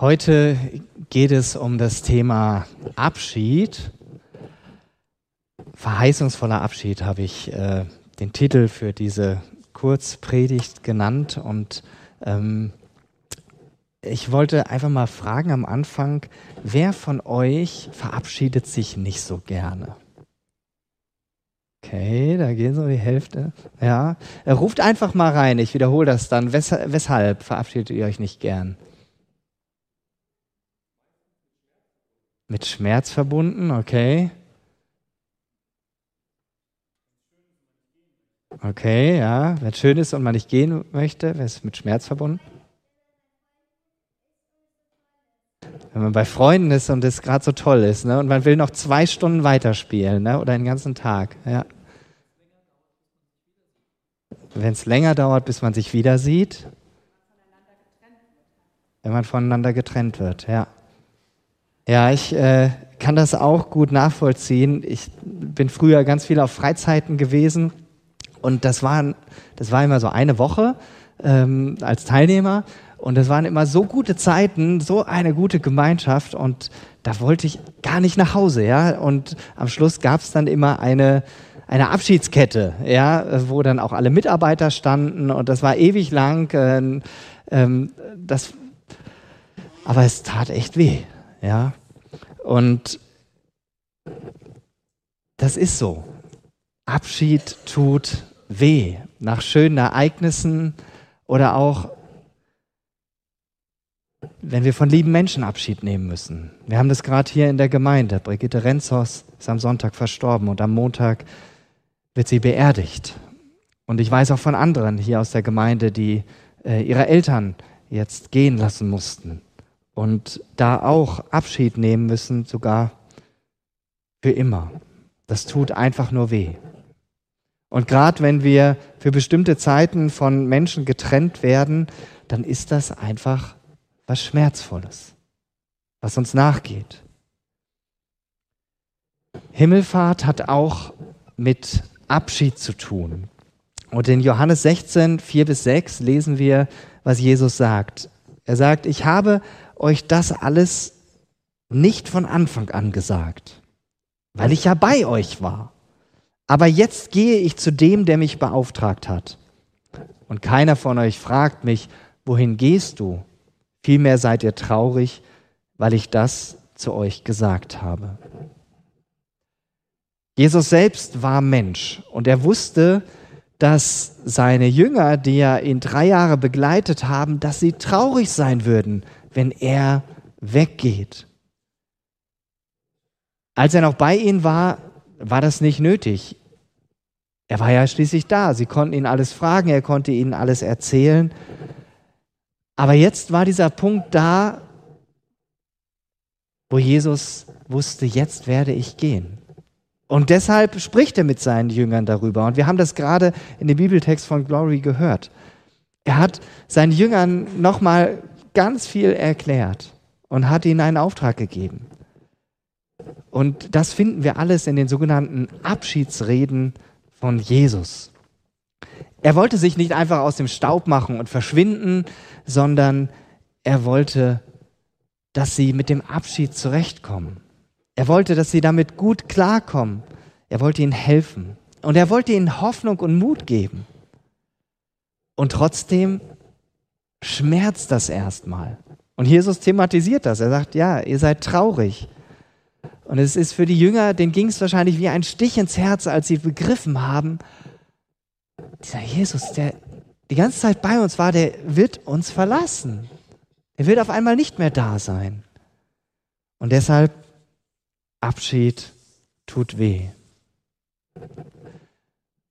Heute geht es um das Thema Abschied. Verheißungsvoller Abschied habe ich äh, den Titel für diese Kurzpredigt genannt und ähm, ich wollte einfach mal fragen am Anfang, wer von euch verabschiedet sich nicht so gerne? Okay, da gehen so die Hälfte. Ja, ruft einfach mal rein, ich wiederhole das dann. weshalb verabschiedet ihr euch nicht gern? Mit Schmerz verbunden, okay. Okay, ja. Wenn es schön ist und man nicht gehen möchte, wäre es mit Schmerz verbunden. Wenn man bei Freunden ist und es gerade so toll ist, ne? Und man will noch zwei Stunden weiterspielen, ne? Oder den ganzen Tag, ja. Wenn es länger dauert, bis man sich wieder sieht. Wenn man voneinander getrennt wird, ja. Ja, ich äh, kann das auch gut nachvollziehen. Ich bin früher ganz viel auf Freizeiten gewesen und das war, das war immer so eine Woche ähm, als Teilnehmer und das waren immer so gute Zeiten, so eine gute Gemeinschaft und da wollte ich gar nicht nach Hause, ja. Und am Schluss gab es dann immer eine eine Abschiedskette, ja, wo dann auch alle Mitarbeiter standen und das war ewig lang. Äh, ähm, das, aber es tat echt weh, ja. Und das ist so. Abschied tut weh nach schönen Ereignissen oder auch wenn wir von lieben Menschen Abschied nehmen müssen. Wir haben das gerade hier in der Gemeinde. Brigitte Renzos ist am Sonntag verstorben und am Montag wird sie beerdigt. Und ich weiß auch von anderen hier aus der Gemeinde, die äh, ihre Eltern jetzt gehen lassen mussten und da auch Abschied nehmen müssen, sogar für immer. Das tut einfach nur weh. Und gerade wenn wir für bestimmte Zeiten von Menschen getrennt werden, dann ist das einfach was Schmerzvolles, was uns nachgeht. Himmelfahrt hat auch mit Abschied zu tun. Und in Johannes 16, 4 bis 6 lesen wir, was Jesus sagt. Er sagt, ich habe euch das alles nicht von Anfang an gesagt, weil ich ja bei euch war. Aber jetzt gehe ich zu dem, der mich beauftragt hat. Und keiner von euch fragt mich, wohin gehst du? Vielmehr seid ihr traurig, weil ich das zu euch gesagt habe. Jesus selbst war Mensch und er wusste, dass seine Jünger, die ja ihn drei Jahre begleitet haben, dass sie traurig sein würden, wenn er weggeht. Als er noch bei ihnen war, war das nicht nötig. Er war ja schließlich da. Sie konnten ihn alles fragen, er konnte ihnen alles erzählen. Aber jetzt war dieser Punkt da, wo Jesus wusste, jetzt werde ich gehen. Und deshalb spricht er mit seinen Jüngern darüber. Und wir haben das gerade in dem Bibeltext von Glory gehört. Er hat seinen Jüngern nochmal ganz viel erklärt und hat ihnen einen Auftrag gegeben. Und das finden wir alles in den sogenannten Abschiedsreden von Jesus. Er wollte sich nicht einfach aus dem Staub machen und verschwinden, sondern er wollte, dass sie mit dem Abschied zurechtkommen. Er wollte, dass sie damit gut klarkommen. Er wollte ihnen helfen. Und er wollte ihnen Hoffnung und Mut geben. Und trotzdem schmerzt das erstmal. Und Jesus thematisiert das. Er sagt, ja, ihr seid traurig. Und es ist für die Jünger, denen ging es wahrscheinlich wie ein Stich ins Herz, als sie begriffen haben, dieser Jesus, der die ganze Zeit bei uns war, der wird uns verlassen. Er wird auf einmal nicht mehr da sein. Und deshalb Abschied tut weh.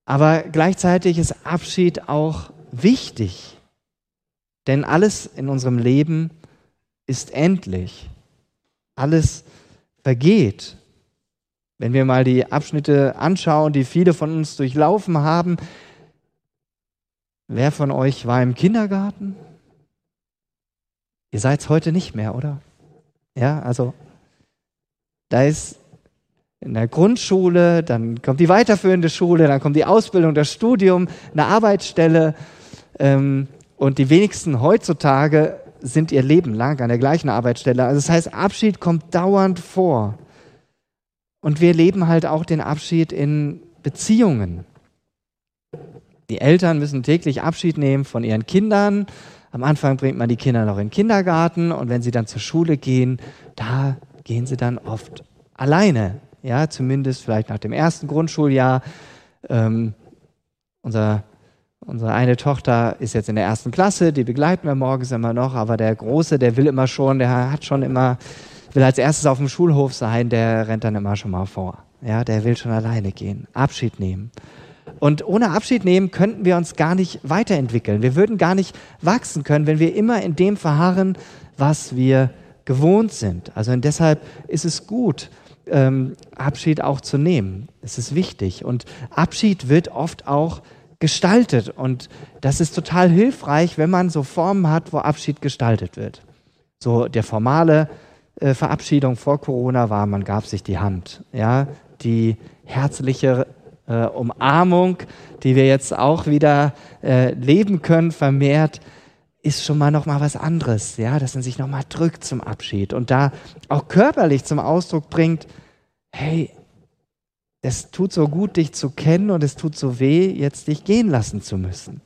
Aber gleichzeitig ist Abschied auch wichtig. Denn alles in unserem Leben ist endlich. Alles vergeht. Wenn wir mal die Abschnitte anschauen, die viele von uns durchlaufen haben, wer von euch war im Kindergarten? Ihr seid es heute nicht mehr, oder? Ja, also da ist in der Grundschule, dann kommt die weiterführende Schule, dann kommt die Ausbildung, das Studium, eine Arbeitsstelle. Ähm, und die wenigsten heutzutage sind ihr Leben lang an der gleichen Arbeitsstelle. Also das heißt, Abschied kommt dauernd vor. Und wir leben halt auch den Abschied in Beziehungen. Die Eltern müssen täglich Abschied nehmen von ihren Kindern. Am Anfang bringt man die Kinder noch in den Kindergarten und wenn sie dann zur Schule gehen, da gehen sie dann oft alleine. Ja, zumindest vielleicht nach dem ersten Grundschuljahr. Ähm, unser, unsere eine Tochter ist jetzt in der ersten Klasse, die begleiten wir morgens immer noch, aber der Große, der will immer schon, der hat schon immer, will als erstes auf dem Schulhof sein, der rennt dann immer schon mal vor. Ja, der will schon alleine gehen, Abschied nehmen. Und ohne Abschied nehmen könnten wir uns gar nicht weiterentwickeln. Wir würden gar nicht wachsen können, wenn wir immer in dem verharren, was wir gewohnt sind. Also deshalb ist es gut, ähm, Abschied auch zu nehmen. Es ist wichtig. Und Abschied wird oft auch gestaltet. Und das ist total hilfreich, wenn man so Formen hat, wo Abschied gestaltet wird. So der formale äh, Verabschiedung vor Corona war, man gab sich die Hand. Ja, die herzliche äh, Umarmung, die wir jetzt auch wieder äh, leben können, vermehrt, ist schon mal noch mal was anderes, ja, dass man sich noch mal drückt zum Abschied und da auch körperlich zum Ausdruck bringt, hey, es tut so gut, dich zu kennen und es tut so weh, jetzt dich gehen lassen zu müssen.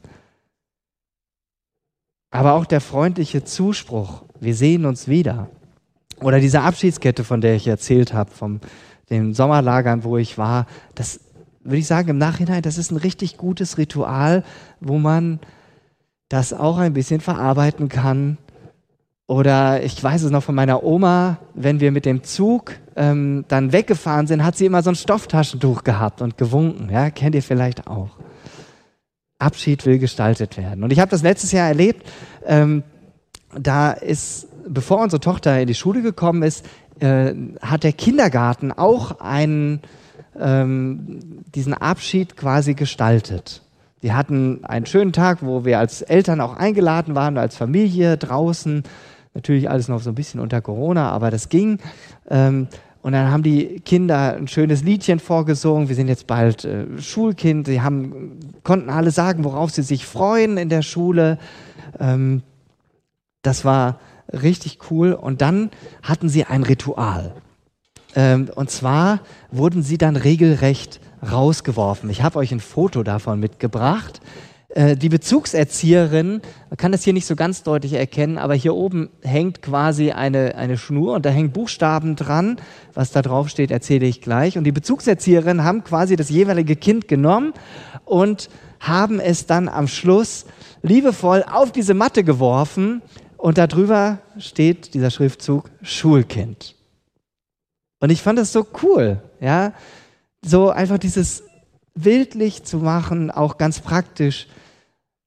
Aber auch der freundliche Zuspruch, wir sehen uns wieder. Oder diese Abschiedskette, von der ich erzählt habe, von den Sommerlagern, wo ich war, das würde ich sagen, im Nachhinein, das ist ein richtig gutes Ritual, wo man das auch ein bisschen verarbeiten kann. Oder ich weiß es noch von meiner Oma, wenn wir mit dem Zug ähm, dann weggefahren sind, hat sie immer so ein Stofftaschentuch gehabt und gewunken. Ja, kennt ihr vielleicht auch. Abschied will gestaltet werden. Und ich habe das letztes Jahr erlebt. Ähm, da ist, bevor unsere Tochter in die Schule gekommen ist, äh, hat der Kindergarten auch einen ähm, diesen Abschied quasi gestaltet. Die hatten einen schönen Tag, wo wir als Eltern auch eingeladen waren, als Familie draußen. Natürlich alles noch so ein bisschen unter Corona, aber das ging. Ähm, und dann haben die Kinder ein schönes Liedchen vorgesungen. Wir sind jetzt bald äh, Schulkind. Sie haben, konnten alle sagen, worauf sie sich freuen in der Schule. Ähm, das war richtig cool. Und dann hatten sie ein Ritual. Ähm, und zwar wurden sie dann regelrecht rausgeworfen. Ich habe euch ein Foto davon mitgebracht. Äh, die Bezugserzieherin, man kann das hier nicht so ganz deutlich erkennen, aber hier oben hängt quasi eine, eine Schnur und da hängen Buchstaben dran. Was da drauf steht, erzähle ich gleich. Und die Bezugserzieherin haben quasi das jeweilige Kind genommen und haben es dann am Schluss liebevoll auf diese Matte geworfen und darüber steht dieser Schriftzug Schulkind. Und ich fand das so cool, ja, so einfach dieses bildlich zu machen, auch ganz praktisch.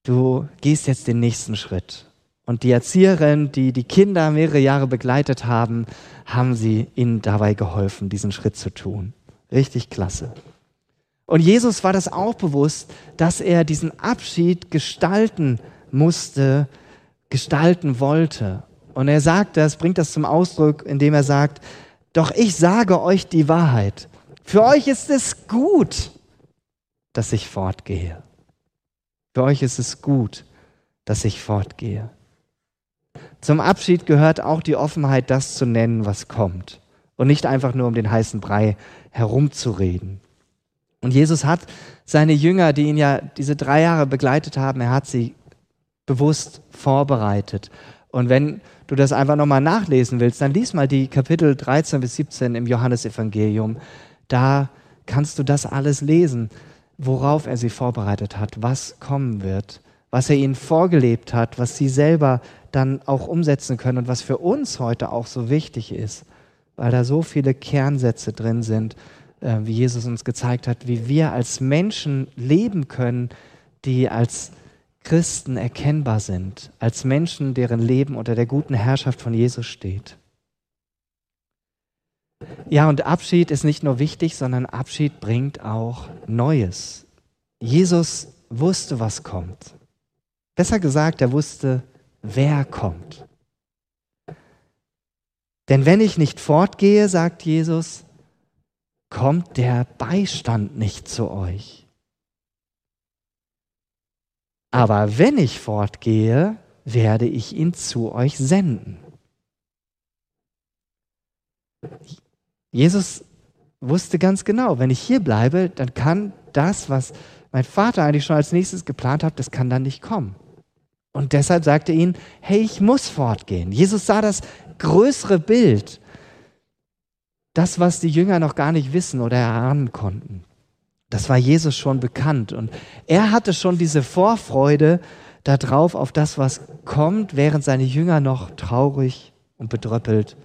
Du gehst jetzt den nächsten Schritt. Und die Erzieherin, die die Kinder mehrere Jahre begleitet haben, haben sie ihnen dabei geholfen, diesen Schritt zu tun. Richtig klasse. Und Jesus war das auch bewusst, dass er diesen Abschied gestalten musste, gestalten wollte. Und er sagt das, bringt das zum Ausdruck, indem er sagt, doch ich sage euch die Wahrheit. Für euch ist es gut, dass ich fortgehe. Für euch ist es gut, dass ich fortgehe. Zum Abschied gehört auch die Offenheit, das zu nennen, was kommt. Und nicht einfach nur um den heißen Brei herumzureden. Und Jesus hat seine Jünger, die ihn ja diese drei Jahre begleitet haben, er hat sie bewusst vorbereitet. Und wenn du das einfach nochmal nachlesen willst, dann lies mal die Kapitel 13 bis 17 im Johannesevangelium. Da kannst du das alles lesen, worauf er sie vorbereitet hat, was kommen wird, was er ihnen vorgelebt hat, was sie selber dann auch umsetzen können und was für uns heute auch so wichtig ist, weil da so viele Kernsätze drin sind, äh, wie Jesus uns gezeigt hat, wie wir als Menschen leben können, die als Christen erkennbar sind, als Menschen, deren Leben unter der guten Herrschaft von Jesus steht. Ja, und Abschied ist nicht nur wichtig, sondern Abschied bringt auch Neues. Jesus wusste, was kommt. Besser gesagt, er wusste, wer kommt. Denn wenn ich nicht fortgehe, sagt Jesus, kommt der Beistand nicht zu euch. Aber wenn ich fortgehe, werde ich ihn zu euch senden. Jesus wusste ganz genau, wenn ich hier bleibe, dann kann das, was mein Vater eigentlich schon als nächstes geplant hat, das kann dann nicht kommen. Und deshalb sagte er ihnen, hey, ich muss fortgehen. Jesus sah das größere Bild, das, was die Jünger noch gar nicht wissen oder erahnen konnten. Das war Jesus schon bekannt. Und er hatte schon diese Vorfreude darauf, auf das, was kommt, während seine Jünger noch traurig und bedröppelt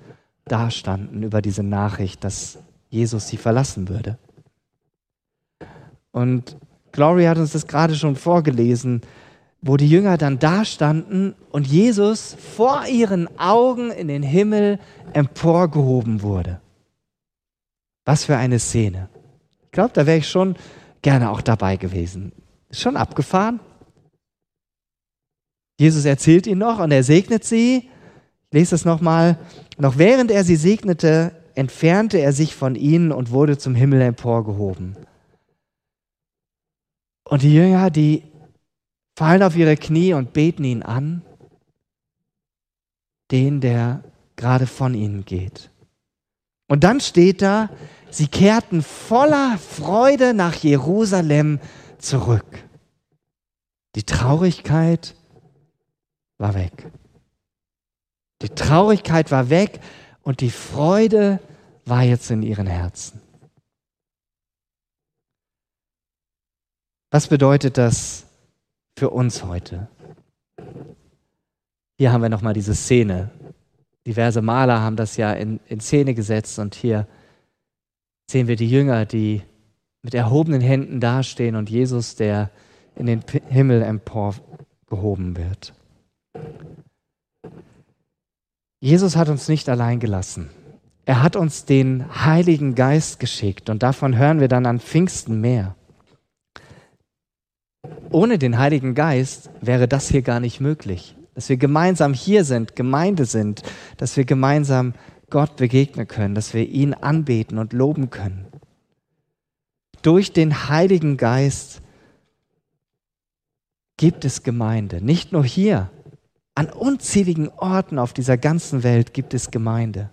dastanden über diese Nachricht, dass Jesus sie verlassen würde. Und Glory hat uns das gerade schon vorgelesen, wo die Jünger dann dastanden und Jesus vor ihren Augen in den Himmel emporgehoben wurde. Was für eine Szene. Ich glaube, da wäre ich schon gerne auch dabei gewesen. Schon abgefahren. Jesus erzählt ihnen noch und er segnet sie. Lese das nochmal. Noch während er sie segnete, entfernte er sich von ihnen und wurde zum Himmel emporgehoben. Und die Jünger, die fallen auf ihre Knie und beten ihn an, den, der gerade von ihnen geht. Und dann steht da, sie kehrten voller Freude nach Jerusalem zurück. Die Traurigkeit war weg. Die Traurigkeit war weg und die Freude war jetzt in ihren Herzen. Was bedeutet das für uns heute? Hier haben wir nochmal diese Szene. Diverse Maler haben das ja in, in Szene gesetzt und hier sehen wir die Jünger, die mit erhobenen Händen dastehen und Jesus, der in den Himmel emporgehoben wird. Jesus hat uns nicht allein gelassen. Er hat uns den Heiligen Geist geschickt und davon hören wir dann an Pfingsten mehr. Ohne den Heiligen Geist wäre das hier gar nicht möglich. Dass wir gemeinsam hier sind, Gemeinde sind, dass wir gemeinsam Gott begegnen können, dass wir ihn anbeten und loben können. Durch den Heiligen Geist gibt es Gemeinde. Nicht nur hier, an unzähligen Orten auf dieser ganzen Welt gibt es Gemeinde.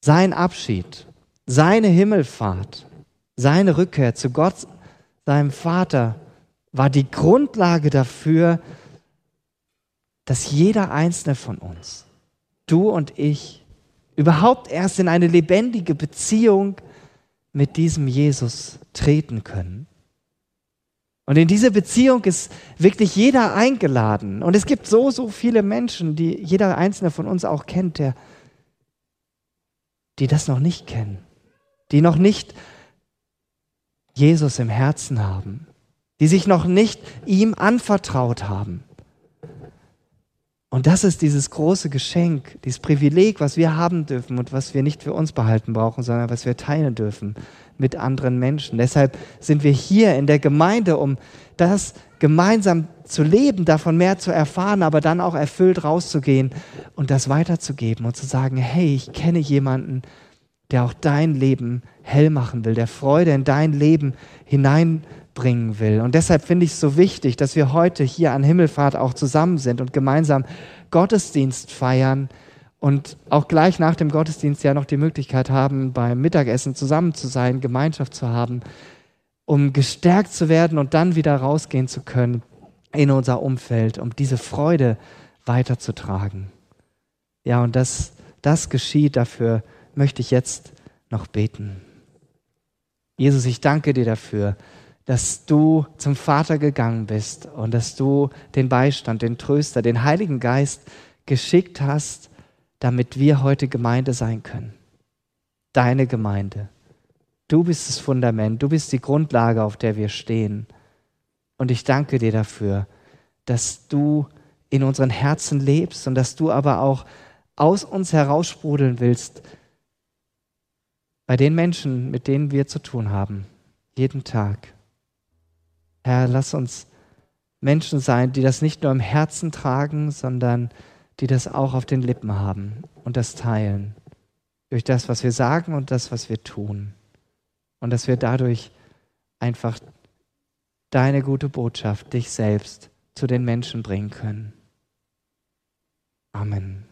Sein Abschied, seine Himmelfahrt, seine Rückkehr zu Gott seinem Vater war die Grundlage dafür, dass jeder einzelne von uns, du und ich, überhaupt erst in eine lebendige Beziehung mit diesem Jesus treten können. Und in diese Beziehung ist wirklich jeder eingeladen. Und es gibt so, so viele Menschen, die jeder einzelne von uns auch kennt, der, die das noch nicht kennen, die noch nicht Jesus im Herzen haben, die sich noch nicht ihm anvertraut haben. Und das ist dieses große Geschenk, dieses Privileg, was wir haben dürfen und was wir nicht für uns behalten brauchen, sondern was wir teilen dürfen mit anderen Menschen. Deshalb sind wir hier in der Gemeinde, um das gemeinsam zu leben, davon mehr zu erfahren, aber dann auch erfüllt rauszugehen und das weiterzugeben und zu sagen, hey, ich kenne jemanden, der auch dein Leben hell machen will, der Freude in dein Leben hineinbringen will. Und deshalb finde ich es so wichtig, dass wir heute hier an Himmelfahrt auch zusammen sind und gemeinsam Gottesdienst feiern und auch gleich nach dem Gottesdienst ja noch die Möglichkeit haben, beim Mittagessen zusammen zu sein, Gemeinschaft zu haben, um gestärkt zu werden und dann wieder rausgehen zu können in unser Umfeld, um diese Freude weiterzutragen. Ja, und das, das geschieht dafür, möchte ich jetzt noch beten. Jesus, ich danke dir dafür, dass du zum Vater gegangen bist und dass du den Beistand, den Tröster, den Heiligen Geist geschickt hast, damit wir heute Gemeinde sein können. Deine Gemeinde. Du bist das Fundament, du bist die Grundlage, auf der wir stehen. Und ich danke dir dafür, dass du in unseren Herzen lebst und dass du aber auch aus uns heraussprudeln willst, bei den Menschen, mit denen wir zu tun haben, jeden Tag. Herr, lass uns Menschen sein, die das nicht nur im Herzen tragen, sondern die das auch auf den Lippen haben und das teilen. Durch das, was wir sagen und das, was wir tun. Und dass wir dadurch einfach deine gute Botschaft, dich selbst zu den Menschen bringen können. Amen.